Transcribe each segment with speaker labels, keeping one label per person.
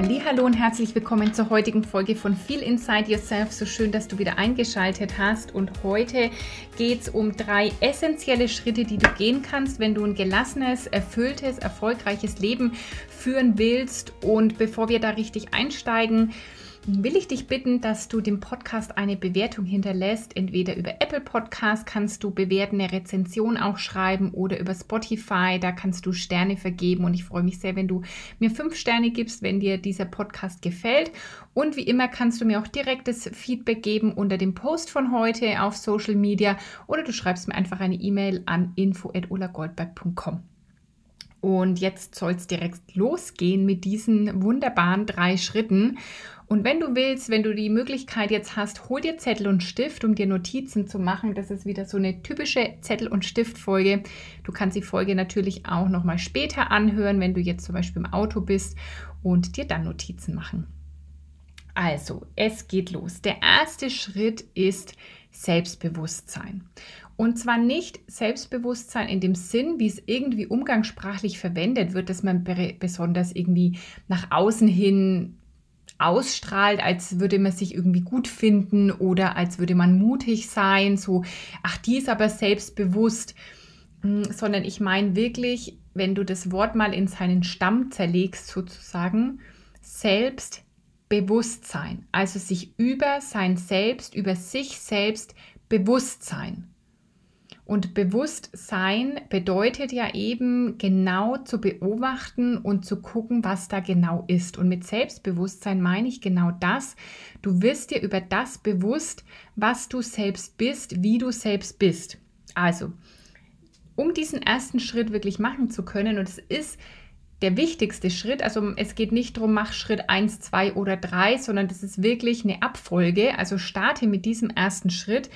Speaker 1: Hallo und herzlich willkommen zur heutigen Folge von Feel Inside Yourself. So schön, dass du wieder eingeschaltet hast. Und heute geht es um drei essentielle Schritte, die du gehen kannst, wenn du ein gelassenes, erfülltes, erfolgreiches Leben führen willst. Und bevor wir da richtig einsteigen, will ich dich bitten, dass du dem Podcast eine Bewertung hinterlässt. Entweder über Apple Podcast kannst du bewerten, eine Rezension auch schreiben oder über Spotify, da kannst du Sterne vergeben und ich freue mich sehr, wenn du mir fünf Sterne gibst, wenn dir dieser Podcast gefällt. Und wie immer kannst du mir auch direktes Feedback geben unter dem Post von heute auf Social Media oder du schreibst mir einfach eine E-Mail an info@ulagoldberg.com. Und jetzt soll es direkt losgehen mit diesen wunderbaren drei Schritten. Und wenn du willst, wenn du die Möglichkeit jetzt hast, hol dir Zettel und Stift, um dir Notizen zu machen. Das ist wieder so eine typische Zettel- und Stiftfolge. Du kannst die Folge natürlich auch nochmal später anhören, wenn du jetzt zum Beispiel im Auto bist und dir dann Notizen machen. Also, es geht los. Der erste Schritt ist Selbstbewusstsein. Und zwar nicht Selbstbewusstsein in dem Sinn, wie es irgendwie umgangssprachlich verwendet wird, dass man besonders irgendwie nach außen hin ausstrahlt, als würde man sich irgendwie gut finden oder als würde man mutig sein, so, ach, die ist aber selbstbewusst, hm, sondern ich meine wirklich, wenn du das Wort mal in seinen Stamm zerlegst, sozusagen, Selbstbewusstsein, also sich über sein Selbst, über sich selbst bewusst sein. Und Bewusstsein bedeutet ja eben genau zu beobachten und zu gucken, was da genau ist. Und mit Selbstbewusstsein meine ich genau das. Du wirst dir über das bewusst, was du selbst bist, wie du selbst bist. Also, um diesen ersten Schritt wirklich machen zu können, und es ist der wichtigste Schritt. Also es geht nicht darum, mach Schritt 1, 2 oder 3, sondern das ist wirklich eine Abfolge. Also starte mit diesem ersten Schritt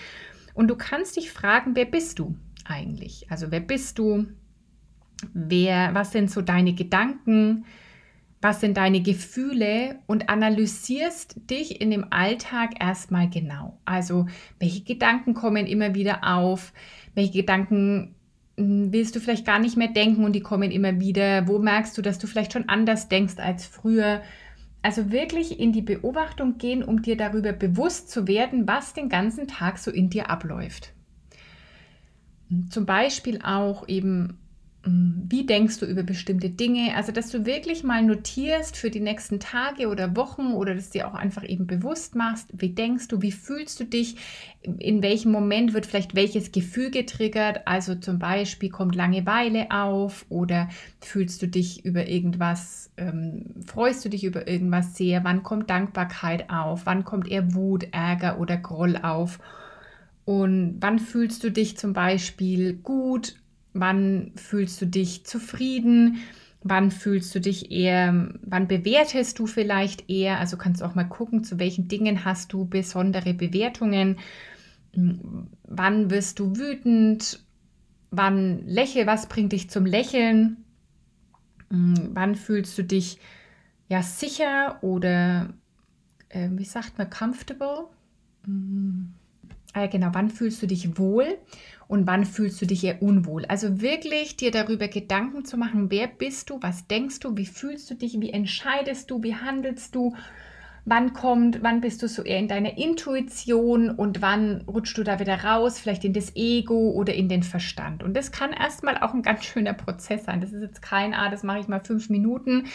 Speaker 1: und du kannst dich fragen, wer bist du eigentlich? Also wer bist du? Wer, was sind so deine Gedanken? Was sind deine Gefühle? Und analysierst dich in dem Alltag erstmal genau. Also welche Gedanken kommen immer wieder auf? Welche Gedanken hm, willst du vielleicht gar nicht mehr denken und die kommen immer wieder? Wo merkst du, dass du vielleicht schon anders denkst als früher? Also wirklich in die Beobachtung gehen, um dir darüber bewusst zu werden, was den ganzen Tag so in dir abläuft. Zum Beispiel auch eben wie denkst du über bestimmte Dinge? Also, dass du wirklich mal notierst für die nächsten Tage oder Wochen oder dass dir auch einfach eben bewusst machst, wie denkst du, wie fühlst du dich, in welchem Moment wird vielleicht welches Gefühl getriggert? Also zum Beispiel kommt Langeweile auf oder fühlst du dich über irgendwas, ähm, freust du dich über irgendwas sehr? Wann kommt Dankbarkeit auf? Wann kommt eher Wut, Ärger oder Groll auf? Und wann fühlst du dich zum Beispiel gut Wann fühlst du dich zufrieden? Wann fühlst du dich eher, wann bewertest du vielleicht eher? Also kannst du auch mal gucken, zu welchen Dingen hast du besondere Bewertungen. Wann wirst du wütend? Wann lächel, was bringt dich zum Lächeln? Wann fühlst du dich ja sicher oder äh, wie sagt man, comfortable? Äh, genau, wann fühlst du dich wohl und wann fühlst du dich eher unwohl? Also wirklich dir darüber Gedanken zu machen, wer bist du, was denkst du, wie fühlst du dich, wie entscheidest du, wie handelst du, wann kommt, wann bist du so eher in deiner Intuition und wann rutschst du da wieder raus, vielleicht in das Ego oder in den Verstand. Und das kann erstmal auch ein ganz schöner Prozess sein. Das ist jetzt kein, ah, das mache ich mal fünf Minuten,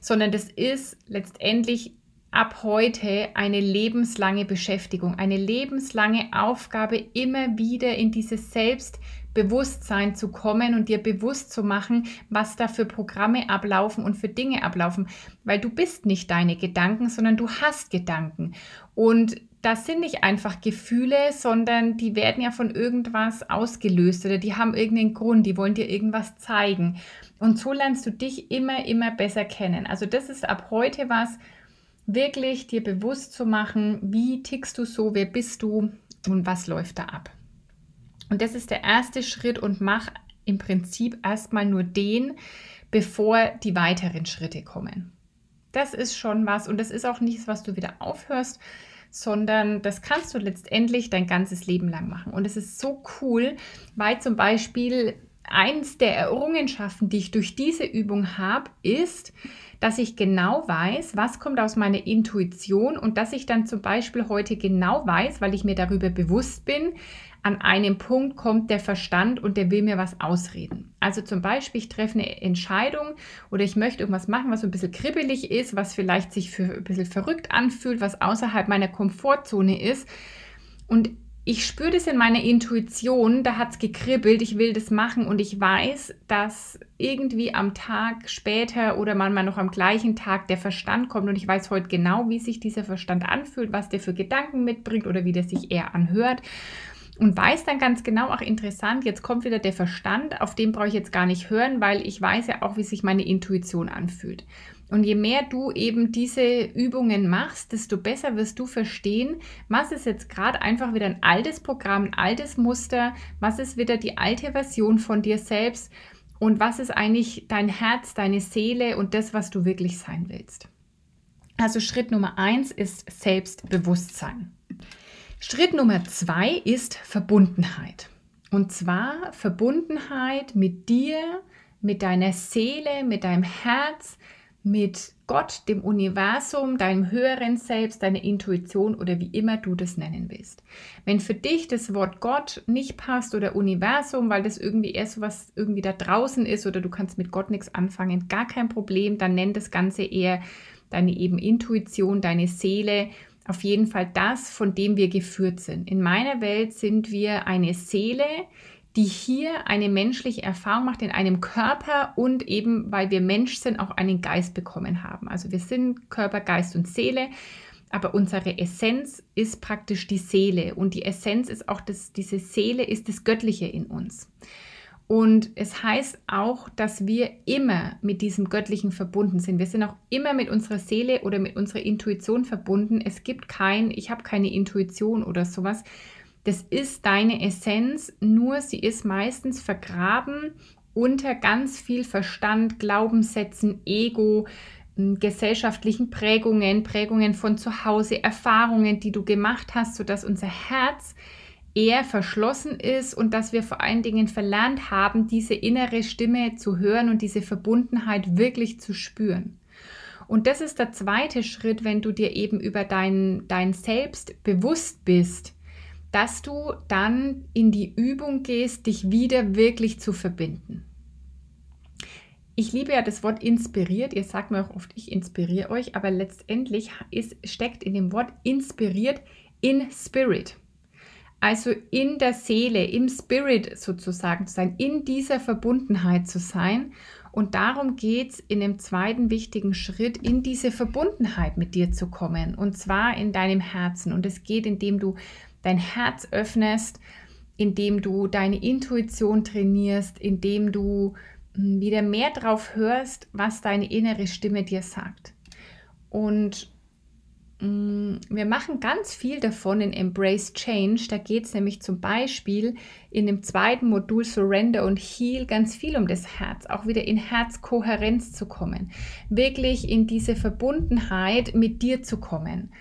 Speaker 1: sondern das ist letztendlich ab heute eine lebenslange Beschäftigung, eine lebenslange Aufgabe, immer wieder in dieses Selbstbewusstsein zu kommen und dir bewusst zu machen, was da für Programme ablaufen und für Dinge ablaufen, weil du bist nicht deine Gedanken, sondern du hast Gedanken und das sind nicht einfach Gefühle, sondern die werden ja von irgendwas ausgelöst oder die haben irgendeinen Grund, die wollen dir irgendwas zeigen. Und so lernst du dich immer, immer besser kennen. Also das ist ab heute was, wirklich dir bewusst zu machen, wie tickst du so, wer bist du und was läuft da ab. Und das ist der erste Schritt und mach im Prinzip erstmal nur den, bevor die weiteren Schritte kommen. Das ist schon was und das ist auch nichts, was du wieder aufhörst, sondern das kannst du letztendlich dein ganzes Leben lang machen. Und es ist so cool, weil zum Beispiel eins der Errungenschaften, die ich durch diese Übung habe, ist, dass ich genau weiß, was kommt aus meiner Intuition und dass ich dann zum Beispiel heute genau weiß, weil ich mir darüber bewusst bin, an einem Punkt kommt der Verstand und der will mir was ausreden. Also zum Beispiel, ich treffe eine Entscheidung oder ich möchte irgendwas machen, was so ein bisschen kribbelig ist, was vielleicht sich für ein bisschen verrückt anfühlt, was außerhalb meiner Komfortzone ist. Und ich spüre das in meiner Intuition, da hat es gekribbelt, ich will das machen und ich weiß, dass irgendwie am Tag später oder manchmal noch am gleichen Tag der Verstand kommt und ich weiß heute genau, wie sich dieser Verstand anfühlt, was der für Gedanken mitbringt oder wie der sich eher anhört und weiß dann ganz genau, auch interessant, jetzt kommt wieder der Verstand, auf den brauche ich jetzt gar nicht hören, weil ich weiß ja auch, wie sich meine Intuition anfühlt. Und je mehr du eben diese Übungen machst, desto besser wirst du verstehen, was ist jetzt gerade einfach wieder ein altes Programm, ein altes Muster, was ist wieder die alte Version von dir selbst und was ist eigentlich dein Herz, deine Seele und das, was du wirklich sein willst. Also Schritt Nummer eins ist Selbstbewusstsein. Schritt Nummer zwei ist Verbundenheit. Und zwar Verbundenheit mit dir, mit deiner Seele, mit deinem Herz, mit Gott, dem Universum, deinem höheren Selbst, deiner Intuition oder wie immer du das nennen willst. Wenn für dich das Wort Gott nicht passt oder Universum, weil das irgendwie erst so was irgendwie da draußen ist oder du kannst mit Gott nichts anfangen, gar kein Problem, dann nenn das Ganze eher deine eben Intuition, deine Seele, auf jeden Fall das, von dem wir geführt sind. In meiner Welt sind wir eine Seele, die hier eine menschliche Erfahrung macht in einem Körper und eben, weil wir Mensch sind, auch einen Geist bekommen haben. Also wir sind Körper, Geist und Seele, aber unsere Essenz ist praktisch die Seele und die Essenz ist auch, dass diese Seele ist das Göttliche in uns. Und es heißt auch, dass wir immer mit diesem Göttlichen verbunden sind. Wir sind auch immer mit unserer Seele oder mit unserer Intuition verbunden. Es gibt kein, ich habe keine Intuition oder sowas, das ist deine Essenz, nur sie ist meistens vergraben unter ganz viel Verstand, Glaubenssätzen, Ego, gesellschaftlichen Prägungen, Prägungen von zu Hause, Erfahrungen, die du gemacht hast, sodass unser Herz eher verschlossen ist und dass wir vor allen Dingen verlernt haben, diese innere Stimme zu hören und diese Verbundenheit wirklich zu spüren. Und das ist der zweite Schritt, wenn du dir eben über dein, dein Selbst bewusst bist, dass du dann in die Übung gehst, dich wieder wirklich zu verbinden. Ich liebe ja das Wort inspiriert. Ihr sagt mir auch oft, ich inspiriere euch, aber letztendlich ist, steckt in dem Wort inspiriert in Spirit. Also in der Seele, im Spirit sozusagen zu sein, in dieser Verbundenheit zu sein. Und darum geht es in dem zweiten wichtigen Schritt, in diese Verbundenheit mit dir zu kommen. Und zwar in deinem Herzen. Und es geht, indem du dein Herz öffnest, indem du deine Intuition trainierst, indem du hm, wieder mehr drauf hörst, was deine innere Stimme dir sagt. Und wir machen ganz viel davon in Embrace Change. Da geht es nämlich zum Beispiel in dem zweiten Modul Surrender und Heal ganz viel um das Herz, auch wieder in Herzkohärenz zu kommen, wirklich in diese Verbundenheit mit dir zu kommen.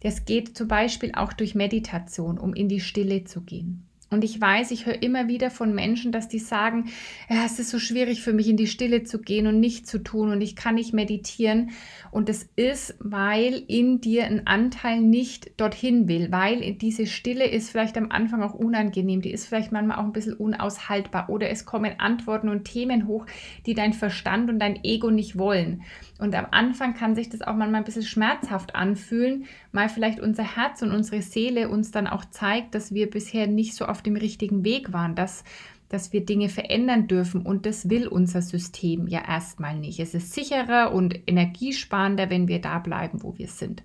Speaker 1: Das geht zum Beispiel auch durch Meditation, um in die Stille zu gehen. Und ich weiß, ich höre immer wieder von Menschen, dass die sagen, ja, es ist so schwierig für mich in die Stille zu gehen und nicht zu tun und ich kann nicht meditieren. Und es ist, weil in dir ein Anteil nicht dorthin will, weil diese Stille ist vielleicht am Anfang auch unangenehm, die ist vielleicht manchmal auch ein bisschen unaushaltbar oder es kommen Antworten und Themen hoch, die dein Verstand und dein Ego nicht wollen. Und am Anfang kann sich das auch manchmal ein bisschen schmerzhaft anfühlen, weil vielleicht unser Herz und unsere Seele uns dann auch zeigt, dass wir bisher nicht so auf dem richtigen Weg waren, dass dass wir Dinge verändern dürfen und das will unser System ja erstmal nicht. Es ist sicherer und energiesparender, wenn wir da bleiben, wo wir sind.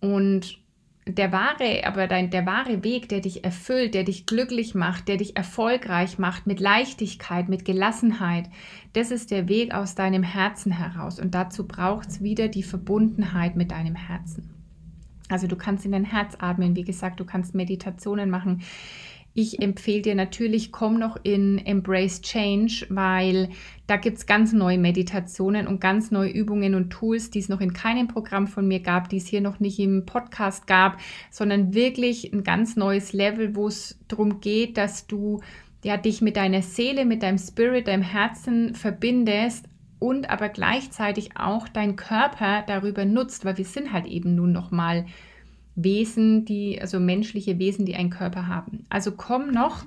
Speaker 1: Und der wahre, aber dein, der wahre Weg, der dich erfüllt, der dich glücklich macht, der dich erfolgreich macht, mit Leichtigkeit, mit Gelassenheit, das ist der Weg aus deinem Herzen heraus. Und dazu braucht es wieder die Verbundenheit mit deinem Herzen. Also du kannst in dein Herz atmen, wie gesagt, du kannst Meditationen machen. Ich empfehle dir natürlich, komm noch in Embrace Change, weil da gibt es ganz neue Meditationen und ganz neue Übungen und Tools, die es noch in keinem Programm von mir gab, die es hier noch nicht im Podcast gab, sondern wirklich ein ganz neues Level, wo es darum geht, dass du ja, dich mit deiner Seele, mit deinem Spirit, deinem Herzen verbindest und aber gleichzeitig auch dein Körper darüber nutzt, weil wir sind halt eben nun noch mal Wesen, die, also menschliche Wesen, die einen Körper haben. Also komm noch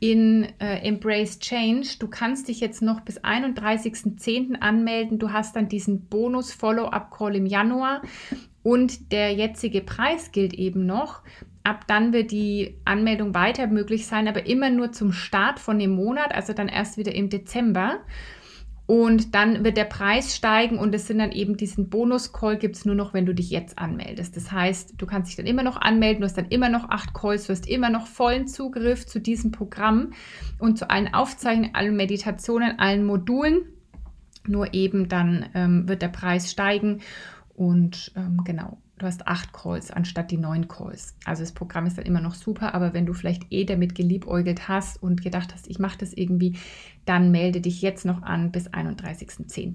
Speaker 1: in äh, Embrace Change. Du kannst dich jetzt noch bis 31.10. anmelden. Du hast dann diesen Bonus Follow-up-Call im Januar und der jetzige Preis gilt eben noch. Ab dann wird die Anmeldung weiter möglich sein, aber immer nur zum Start von dem Monat, also dann erst wieder im Dezember. Und dann wird der Preis steigen und es sind dann eben diesen Bonus-Call gibt es nur noch, wenn du dich jetzt anmeldest. Das heißt, du kannst dich dann immer noch anmelden, du hast dann immer noch acht Calls, du hast immer noch vollen Zugriff zu diesem Programm und zu allen Aufzeichnungen, allen Meditationen, allen Modulen. Nur eben dann ähm, wird der Preis steigen und ähm, genau, du hast acht Calls anstatt die neun Calls. Also das Programm ist dann immer noch super, aber wenn du vielleicht eh damit geliebäugelt hast und gedacht hast, ich mache das irgendwie, dann melde dich jetzt noch an bis 31.10.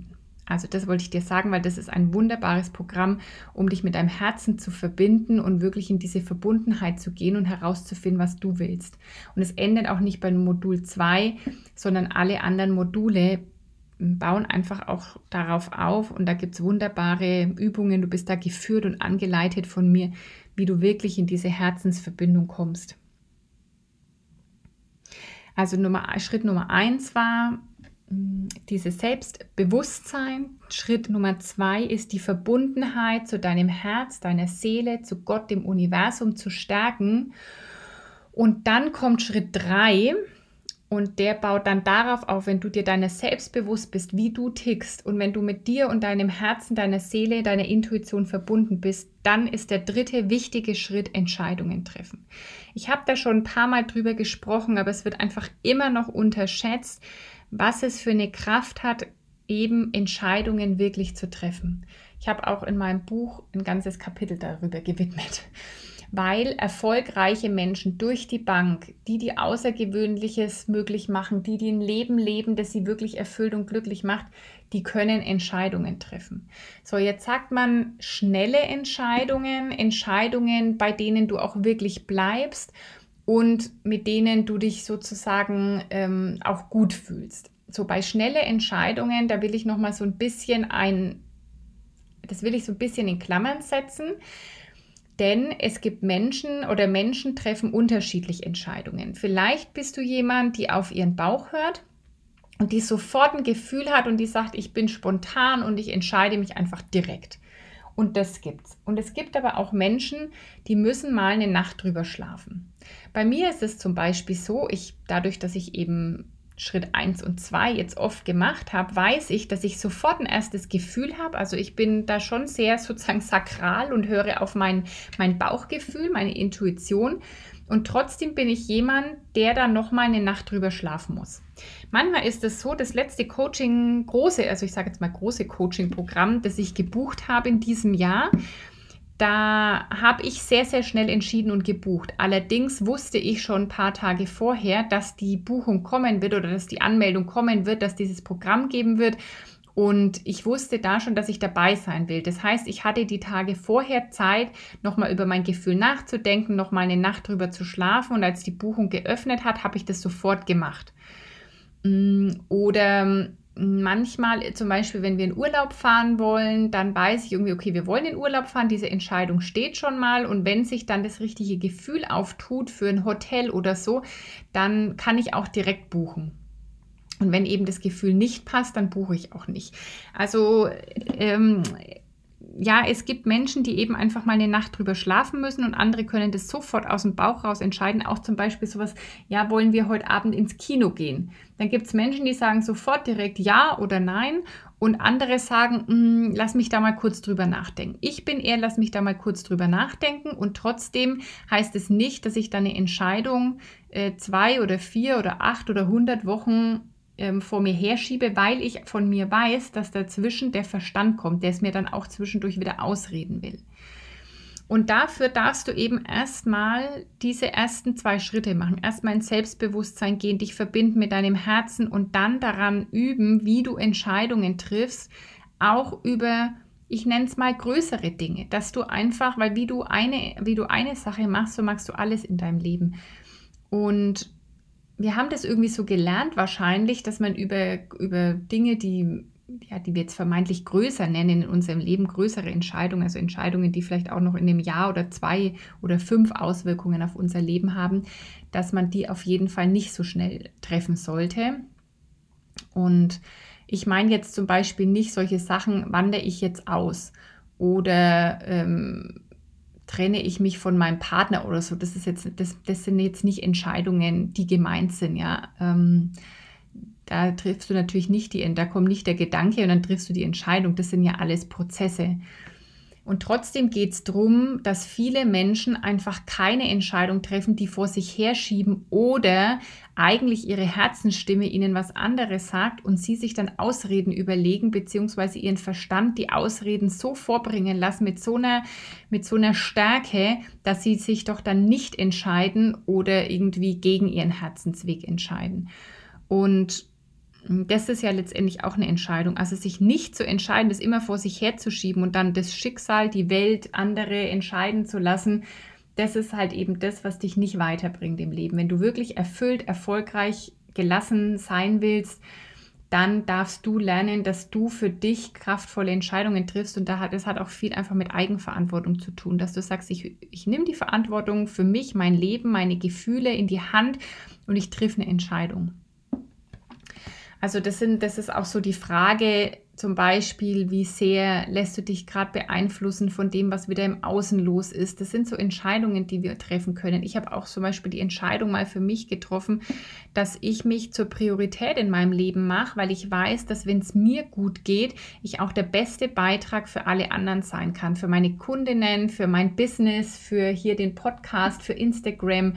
Speaker 1: Also das wollte ich dir sagen, weil das ist ein wunderbares Programm, um dich mit deinem Herzen zu verbinden und wirklich in diese Verbundenheit zu gehen und herauszufinden, was du willst. Und es endet auch nicht beim Modul 2, sondern alle anderen Module bauen einfach auch darauf auf und da gibt es wunderbare Übungen. Du bist da geführt und angeleitet von mir, wie du wirklich in diese Herzensverbindung kommst. Also Nummer, Schritt Nummer eins war mm, dieses Selbstbewusstsein. Schritt Nummer zwei ist die Verbundenheit zu deinem Herz, deiner Seele, zu Gott, dem Universum zu stärken. Und dann kommt Schritt drei, und der baut dann darauf auf, wenn du dir deiner selbst bewusst bist, wie du tickst und wenn du mit dir und deinem Herzen, deiner Seele, deiner Intuition verbunden bist, dann ist der dritte wichtige Schritt Entscheidungen treffen. Ich habe da schon ein paar Mal drüber gesprochen, aber es wird einfach immer noch unterschätzt, was es für eine Kraft hat, eben Entscheidungen wirklich zu treffen. Ich habe auch in meinem Buch ein ganzes Kapitel darüber gewidmet weil erfolgreiche Menschen durch die Bank, die die Außergewöhnliches möglich machen, die, die ein Leben leben, das sie wirklich erfüllt und glücklich macht, die können Entscheidungen treffen. So, jetzt sagt man schnelle Entscheidungen, Entscheidungen, bei denen du auch wirklich bleibst und mit denen du dich sozusagen ähm, auch gut fühlst. So bei schnelle Entscheidungen, da will ich noch mal so ein bisschen ein, das will ich so ein bisschen in Klammern setzen denn es gibt Menschen oder Menschen treffen unterschiedlich Entscheidungen. Vielleicht bist du jemand, die auf ihren Bauch hört und die sofort ein Gefühl hat und die sagt, ich bin spontan und ich entscheide mich einfach direkt. Und das gibt's. Und es gibt aber auch Menschen, die müssen mal eine Nacht drüber schlafen. Bei mir ist es zum Beispiel so, ich dadurch, dass ich eben Schritt 1 und 2 jetzt oft gemacht habe, weiß ich, dass ich sofort ein erstes Gefühl habe. Also ich bin da schon sehr sozusagen sakral und höre auf mein, mein Bauchgefühl, meine Intuition. Und trotzdem bin ich jemand, der da nochmal eine Nacht drüber schlafen muss. Manchmal ist es so, das letzte Coaching, große, also ich sage jetzt mal große Coaching-Programm, das ich gebucht habe in diesem Jahr, da habe ich sehr, sehr schnell entschieden und gebucht. Allerdings wusste ich schon ein paar Tage vorher, dass die Buchung kommen wird oder dass die Anmeldung kommen wird, dass dieses Programm geben wird. Und ich wusste da schon, dass ich dabei sein will. Das heißt, ich hatte die Tage vorher Zeit, nochmal über mein Gefühl nachzudenken, nochmal eine Nacht drüber zu schlafen. Und als die Buchung geöffnet hat, habe ich das sofort gemacht. Mm, oder manchmal, zum Beispiel, wenn wir in Urlaub fahren wollen, dann weiß ich irgendwie, okay, wir wollen in Urlaub fahren, diese Entscheidung steht schon mal. Und wenn sich dann das richtige Gefühl auftut für ein Hotel oder so, dann kann ich auch direkt buchen. Und wenn eben das Gefühl nicht passt, dann buche ich auch nicht. Also ähm, ja, es gibt Menschen, die eben einfach mal eine Nacht drüber schlafen müssen und andere können das sofort aus dem Bauch raus entscheiden. Auch zum Beispiel sowas, ja, wollen wir heute Abend ins Kino gehen? Dann gibt es Menschen, die sagen sofort direkt ja oder nein und andere sagen, mm, lass mich da mal kurz drüber nachdenken. Ich bin eher, lass mich da mal kurz drüber nachdenken und trotzdem heißt es nicht, dass ich da eine Entscheidung äh, zwei oder vier oder acht oder hundert Wochen ähm, vor mir herschiebe, weil ich von mir weiß, dass dazwischen der Verstand kommt, der es mir dann auch zwischendurch wieder ausreden will. Und dafür darfst du eben erstmal diese ersten zwei Schritte machen. Erstmal ins Selbstbewusstsein gehen, dich verbinden mit deinem Herzen und dann daran üben, wie du Entscheidungen triffst, auch über, ich nenne es mal größere Dinge, dass du einfach, weil wie du eine, wie du eine Sache machst, so machst du alles in deinem Leben. Und wir haben das irgendwie so gelernt wahrscheinlich, dass man über, über Dinge, die ja, die wir jetzt vermeintlich größer nennen in unserem Leben, größere Entscheidungen, also Entscheidungen, die vielleicht auch noch in einem Jahr oder zwei oder fünf Auswirkungen auf unser Leben haben, dass man die auf jeden Fall nicht so schnell treffen sollte. Und ich meine jetzt zum Beispiel nicht solche Sachen, wandere ich jetzt aus oder ähm, trenne ich mich von meinem Partner oder so. Das ist jetzt, das, das sind jetzt nicht Entscheidungen, die gemeint sind, ja. Ähm, da triffst du natürlich nicht die, da kommt nicht der Gedanke und dann triffst du die Entscheidung. Das sind ja alles Prozesse. Und trotzdem geht es darum, dass viele Menschen einfach keine Entscheidung treffen, die vor sich herschieben oder eigentlich ihre Herzensstimme ihnen was anderes sagt und sie sich dann Ausreden überlegen, beziehungsweise ihren Verstand die Ausreden so vorbringen lassen mit so einer, mit so einer Stärke, dass sie sich doch dann nicht entscheiden oder irgendwie gegen ihren Herzensweg entscheiden. Und das ist ja letztendlich auch eine Entscheidung. Also sich nicht zu entscheiden, das immer vor sich herzuschieben und dann das Schicksal, die Welt, andere entscheiden zu lassen, das ist halt eben das, was dich nicht weiterbringt im Leben. Wenn du wirklich erfüllt, erfolgreich, gelassen sein willst, dann darfst du lernen, dass du für dich kraftvolle Entscheidungen triffst. Und das hat auch viel einfach mit Eigenverantwortung zu tun, dass du sagst, ich, ich nehme die Verantwortung für mich, mein Leben, meine Gefühle in die Hand und ich triff eine Entscheidung. Also das, sind, das ist auch so die Frage zum Beispiel, wie sehr lässt du dich gerade beeinflussen von dem, was wieder im Außen los ist. Das sind so Entscheidungen, die wir treffen können. Ich habe auch zum Beispiel die Entscheidung mal für mich getroffen, dass ich mich zur Priorität in meinem Leben mache, weil ich weiß, dass wenn es mir gut geht, ich auch der beste Beitrag für alle anderen sein kann. Für meine Kundinnen, für mein Business, für hier den Podcast, für Instagram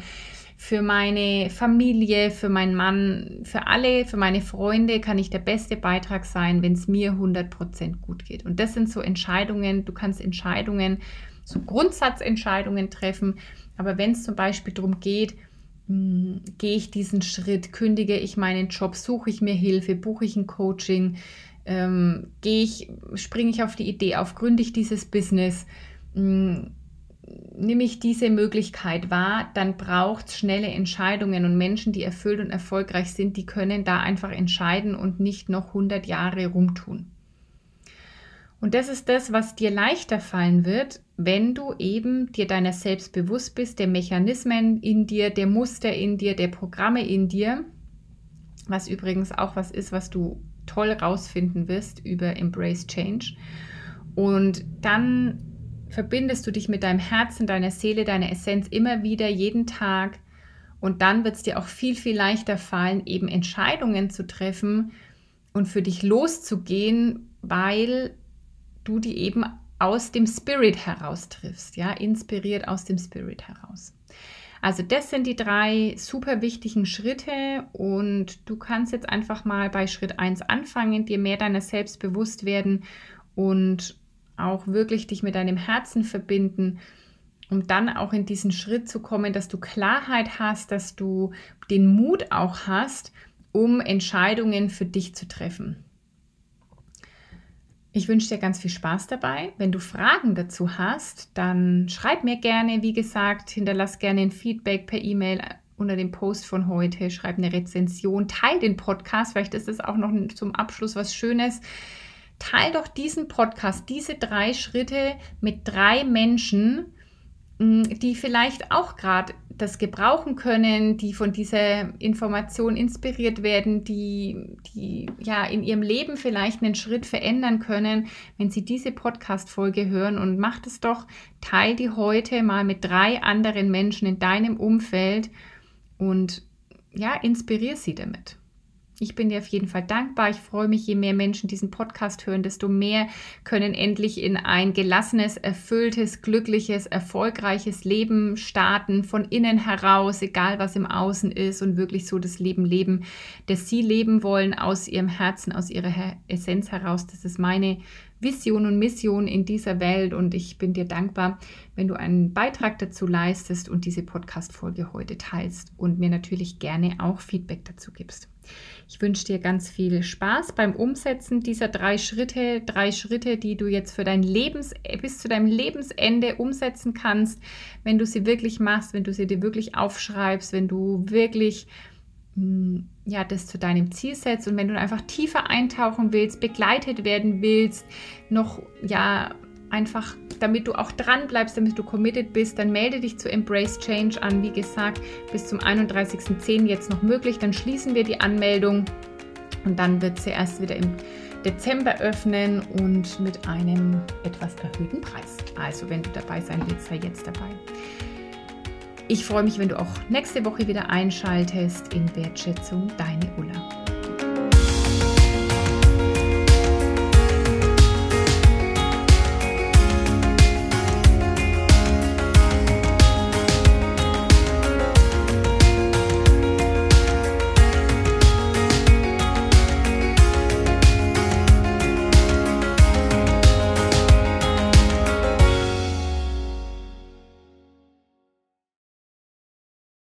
Speaker 1: für meine Familie, für meinen Mann, für alle, für meine Freunde kann ich der beste Beitrag sein, wenn es mir 100% gut geht. Und das sind so Entscheidungen, du kannst Entscheidungen, so Grundsatzentscheidungen treffen, aber wenn es zum Beispiel darum geht, hm, gehe ich diesen Schritt, kündige ich meinen Job, suche ich mir Hilfe, buche ich ein Coaching, ähm, gehe ich, springe ich auf die Idee auf, gründe ich dieses Business, hm, nehme ich diese Möglichkeit wahr, dann braucht es schnelle Entscheidungen und Menschen, die erfüllt und erfolgreich sind, die können da einfach entscheiden und nicht noch 100 Jahre rumtun. Und das ist das, was dir leichter fallen wird, wenn du eben dir deiner selbst bewusst bist, der Mechanismen in dir, der Muster in dir, der Programme in dir, was übrigens auch was ist, was du toll rausfinden wirst über Embrace Change. Und dann verbindest du dich mit deinem Herzen, deiner Seele, deiner Essenz immer wieder, jeden Tag. Und dann wird es dir auch viel, viel leichter fallen, eben Entscheidungen zu treffen und für dich loszugehen, weil du die eben aus dem Spirit heraus triffst, ja, inspiriert aus dem Spirit heraus. Also das sind die drei super wichtigen Schritte und du kannst jetzt einfach mal bei Schritt 1 anfangen, dir mehr deiner selbst bewusst werden und auch wirklich dich mit deinem Herzen verbinden, um dann auch in diesen Schritt zu kommen, dass du Klarheit hast, dass du den Mut auch hast, um Entscheidungen für dich zu treffen. Ich wünsche dir ganz viel Spaß dabei. Wenn du Fragen dazu hast, dann schreib mir gerne, wie gesagt, hinterlass gerne ein Feedback per E-Mail unter dem Post von heute, schreib eine Rezension, teil den Podcast, vielleicht ist es auch noch zum Abschluss was Schönes teil doch diesen Podcast, diese drei Schritte mit drei Menschen, mm, die vielleicht auch gerade das gebrauchen können, die von dieser Information inspiriert werden, die, die ja in ihrem Leben vielleicht einen Schritt verändern können, wenn sie diese Podcast-Folge hören und macht es doch, teil die heute mal mit drei anderen Menschen in deinem Umfeld und ja, inspirier sie damit. Ich bin dir auf jeden Fall dankbar. Ich freue mich, je mehr Menschen diesen Podcast hören, desto mehr können endlich in ein gelassenes, erfülltes, glückliches, erfolgreiches Leben starten, von innen heraus, egal was im Außen ist und wirklich so das Leben leben, das sie leben wollen, aus ihrem Herzen, aus ihrer Essenz heraus. Das ist meine Vision und Mission in dieser Welt und ich bin dir dankbar, wenn du einen Beitrag dazu leistest und diese Podcast-Folge heute teilst und mir natürlich gerne auch Feedback dazu gibst. Ich wünsche dir ganz viel Spaß beim Umsetzen dieser drei Schritte, drei Schritte, die du jetzt für dein Lebens bis zu deinem Lebensende umsetzen kannst, wenn du sie wirklich machst, wenn du sie dir wirklich aufschreibst, wenn du wirklich hm, ja, das zu deinem Ziel setzt und wenn du einfach tiefer eintauchen willst, begleitet werden willst, noch ja einfach, damit du auch dran bleibst, damit du committed bist, dann melde dich zu Embrace Change an. Wie gesagt, bis zum 31.10. jetzt noch möglich. Dann schließen wir die Anmeldung und dann wird sie erst wieder im Dezember öffnen und mit einem etwas erhöhten Preis. Also, wenn du dabei sein willst, sei jetzt dabei. Ich freue mich, wenn du auch nächste Woche wieder einschaltest in Wertschätzung, deine Ulla.